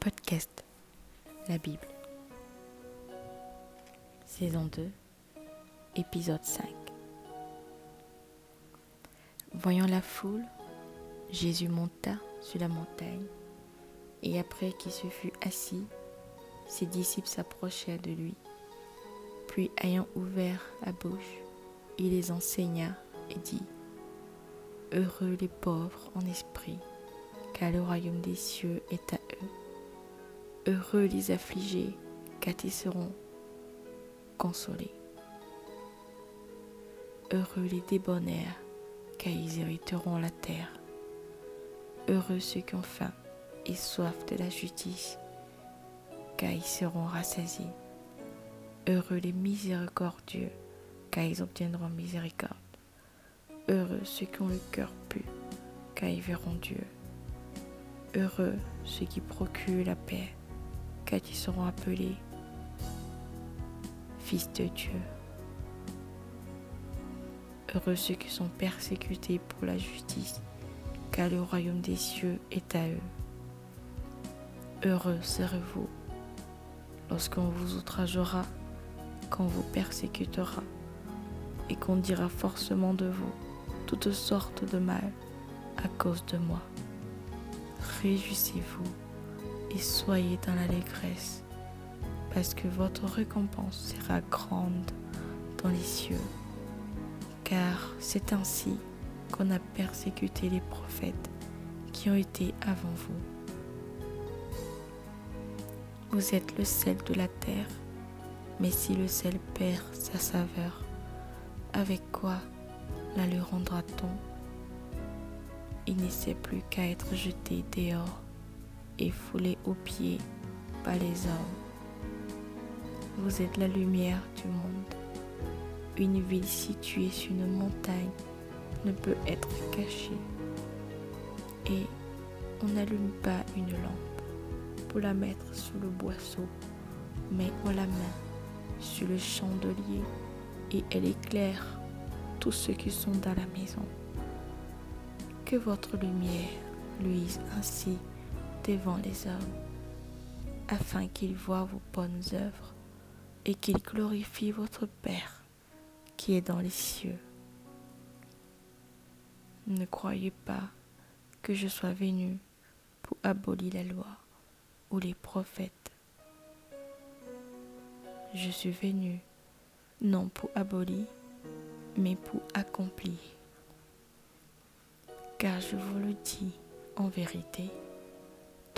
Podcast La Bible. Saison 2, épisode 5. Voyant la foule, Jésus monta sur la montagne, et après qu'il se fut assis, ses disciples s'approchèrent de lui. Puis, ayant ouvert la bouche, il les enseigna et dit, Heureux les pauvres en esprit, car le royaume des cieux est à eux. Heureux les affligés, car ils seront consolés. Heureux les débonnaires, car ils hériteront la terre. Heureux ceux qui ont faim et soif de la justice, car ils seront rassasiés. Heureux les miséricordieux, car ils obtiendront miséricorde. Heureux ceux qui ont le cœur pur, car ils verront Dieu. Heureux ceux qui procurent la paix, car ils seront appelés fils de Dieu. Heureux ceux qui sont persécutés pour la justice, car le royaume des cieux est à eux. Heureux serez-vous lorsqu'on vous outragera, qu'on vous persécutera, et qu'on dira forcément de vous toutes sortes de mal à cause de moi. Réjouissez-vous et soyez dans l'allégresse, parce que votre récompense sera grande dans les cieux. Car c'est ainsi qu'on a persécuté les prophètes qui ont été avant vous. Vous êtes le sel de la terre, mais si le sel perd sa saveur, avec quoi la lui rendra-t-on? Il n'essaie plus qu'à être jeté dehors et foulé aux pieds par les hommes. Vous êtes la lumière du monde. Une ville située sur une montagne ne peut être cachée. Et on n'allume pas une lampe pour la mettre sous le boisseau, mais on la met sur le chandelier et elle éclaire tous ceux qui sont dans la maison. Que votre lumière luise ainsi devant les hommes, afin qu'ils voient vos bonnes œuvres et qu'ils glorifient votre Père qui est dans les cieux. Ne croyez pas que je sois venu pour abolir la loi ou les prophètes. Je suis venu non pour abolir, mais pour accomplir. Car je vous le dis en vérité,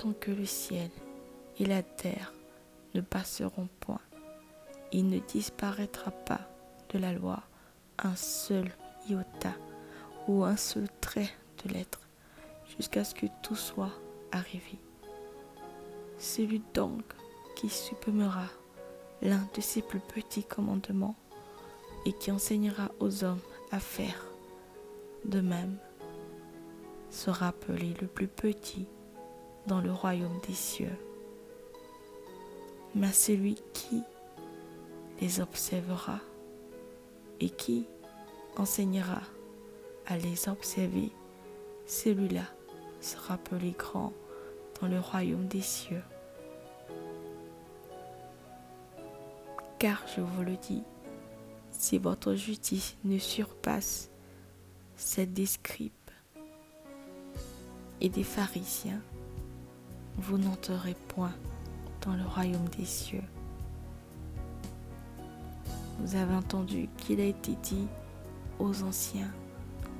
tant que le ciel et la terre ne passeront point, il ne disparaîtra pas de la loi un seul iota ou un seul trait de lettre, jusqu'à ce que tout soit arrivé. Celui donc qui supprimera l'un de ses plus petits commandements et qui enseignera aux hommes à faire de même sera appelé le plus petit dans le royaume des cieux. Mais celui qui les observera et qui enseignera à les observer, celui-là sera appelé grand dans le royaume des cieux. Car je vous le dis, si votre justice ne surpasse celle des scribes et des pharisiens, vous n'entrerez point dans le royaume des cieux. Vous avez entendu qu'il a été dit aux anciens,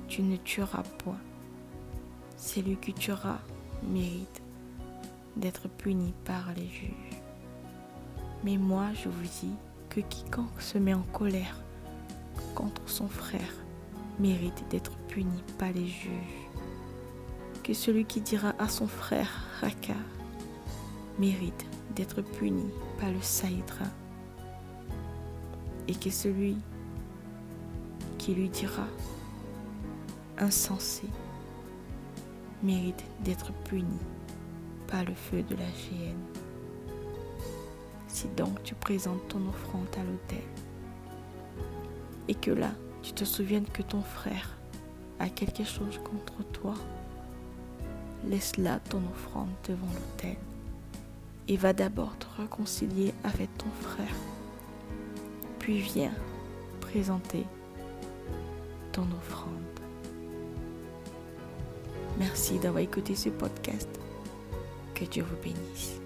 tu ne tueras point. Celui qui tuera mérite d'être puni par les juges. Mais moi, je vous dis que quiconque se met en colère contre son frère mérite d'être puni par les juges. Que celui qui dira à son frère Raka mérite d'être puni par le Saïdra. Et que celui qui lui dira insensé mérite d'être puni par le feu de la géhenne. Si donc tu présentes ton offrande à l'autel, et que là, tu te souviennes que ton frère a quelque chose contre toi, laisse là ton offrande devant l'autel. et va d'abord te réconcilier avec ton frère. Puis viens présenter ton offrande. Merci d'avoir écouté ce podcast. Que Dieu vous bénisse.